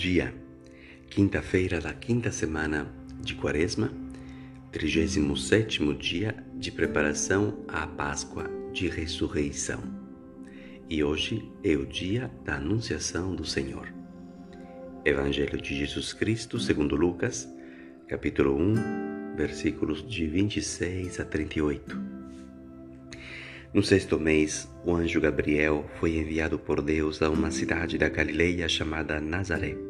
dia, quinta-feira da quinta semana de Quaresma, 37 dia de preparação à Páscoa de Ressurreição. E hoje é o dia da Anunciação do Senhor. Evangelho de Jesus Cristo segundo Lucas, capítulo 1, versículos de 26 a 38. No sexto mês, o anjo Gabriel foi enviado por Deus a uma cidade da Galileia chamada Nazaré,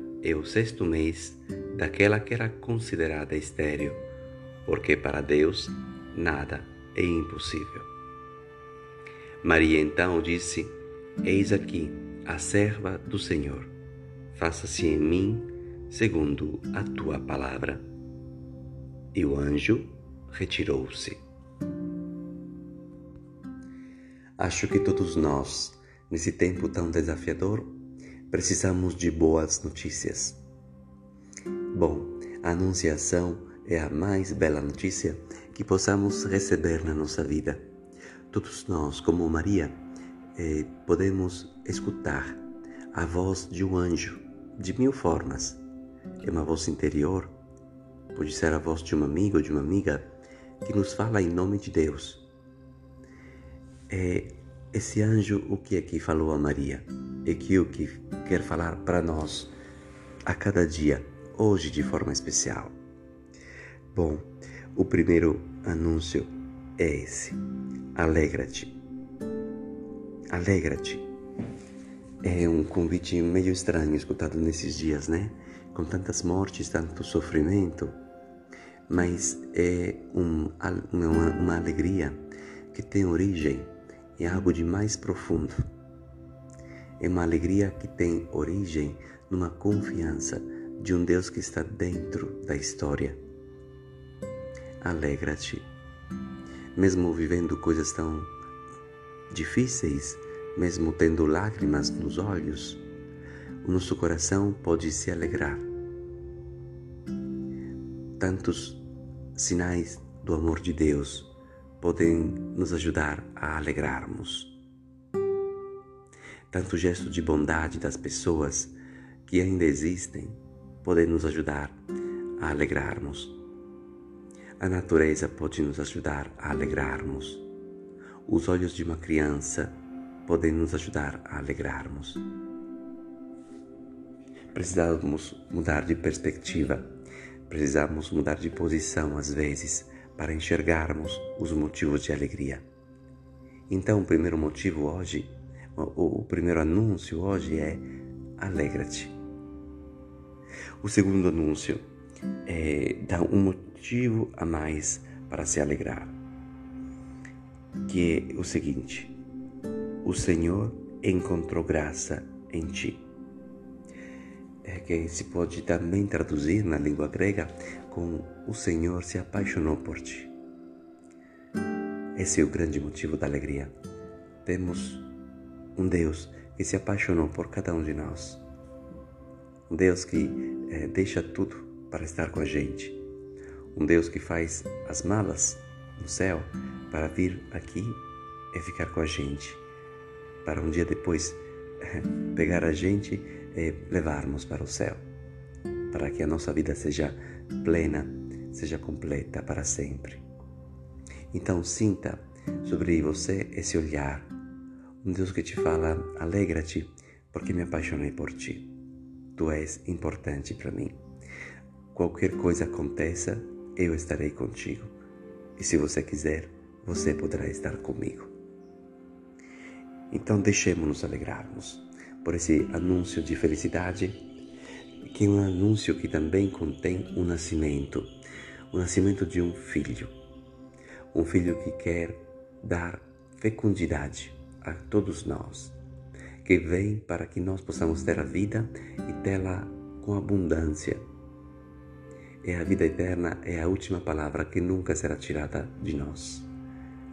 é o sexto mês daquela que era considerada estéril, porque para Deus nada é impossível. Maria então disse: Eis aqui a serva do Senhor. Faça-se em mim segundo a tua palavra. E o anjo retirou-se. Acho que todos nós, nesse tempo tão desafiador, precisamos de boas notícias. Bom, a Anunciação é a mais bela notícia que possamos receber na nossa vida. Todos nós, como Maria, eh, podemos escutar a voz de um anjo de mil formas é uma voz interior, pode ser a voz de um amigo ou de uma amiga que nos fala em nome de Deus. É esse anjo o que aqui falou a Maria e que o que quer falar para nós a cada dia, hoje de forma especial. Bom, o primeiro anúncio é esse: alegra-te. Alegra-te. É um convite meio estranho escutado nesses dias, né? com tantas mortes, tanto sofrimento, mas é um, uma, uma alegria que tem origem em algo de mais profundo. É uma alegria que tem origem numa confiança de um Deus que está dentro da história. Alegra-te. Mesmo vivendo coisas tão difíceis, mesmo tendo lágrimas nos olhos, o nosso coração pode se alegrar. Tantos sinais do amor de Deus podem nos ajudar a alegrarmos. Tanto gesto de bondade das pessoas que ainda existem podem nos ajudar a alegrarmos. A natureza pode nos ajudar a alegrarmos. Os olhos de uma criança podem nos ajudar a alegrarmos. Precisamos mudar de perspectiva, precisamos mudar de posição às vezes para enxergarmos os motivos de alegria. Então, o primeiro motivo hoje, o, primeiro anúncio hoje é alegra-te. O segundo anúncio é dá um motivo a mais para se alegrar, que é o seguinte: o Senhor encontrou graça em ti é, que se pode também traduzir na língua grega com o Senhor se apaixonou por ti. Esse é o grande motivo da alegria. Temos um Deus que se apaixonou por cada um de nós. Um Deus que é, deixa tudo para estar com a gente. Um Deus que faz as malas no céu para vir aqui e ficar com a gente, para um dia depois pegar a gente e levarmos para o céu, para que a nossa vida seja plena, seja completa para sempre. Então sinta sobre você esse olhar, um Deus que te fala: alegra-te, porque me apaixonei por ti. Tu és importante para mim. Qualquer coisa aconteça, eu estarei contigo. E se você quiser, você poderá estar comigo. Então deixemos-nos alegrarmos por esse anúncio de felicidade, que é um anúncio que também contém o nascimento, o nascimento de um filho. Um filho que quer dar fecundidade a todos nós, que vem para que nós possamos ter a vida e tê-la com abundância. E a vida eterna é a última palavra que nunca será tirada de nós.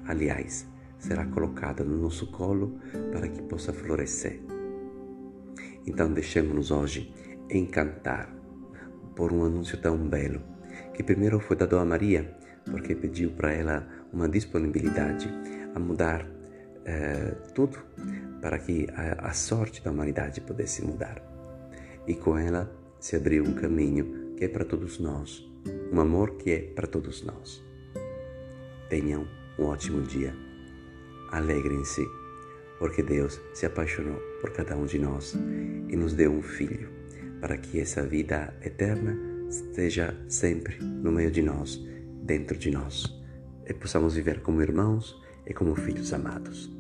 Aliás, será colocada no nosso colo para que possa florescer. Então, deixemos-nos hoje encantar por um anúncio tão belo, que primeiro foi dado a Maria, porque pediu para ela uma disponibilidade a mudar eh, tudo para que a, a sorte da humanidade pudesse mudar. E com ela se abriu um caminho que é para todos nós, um amor que é para todos nós. Tenham um ótimo dia. Alegrem-se porque Deus se apaixonou por cada um de nós e nos deu um filho, para que essa vida eterna esteja sempre no meio de nós, dentro de nós, e possamos viver como irmãos e como filhos amados.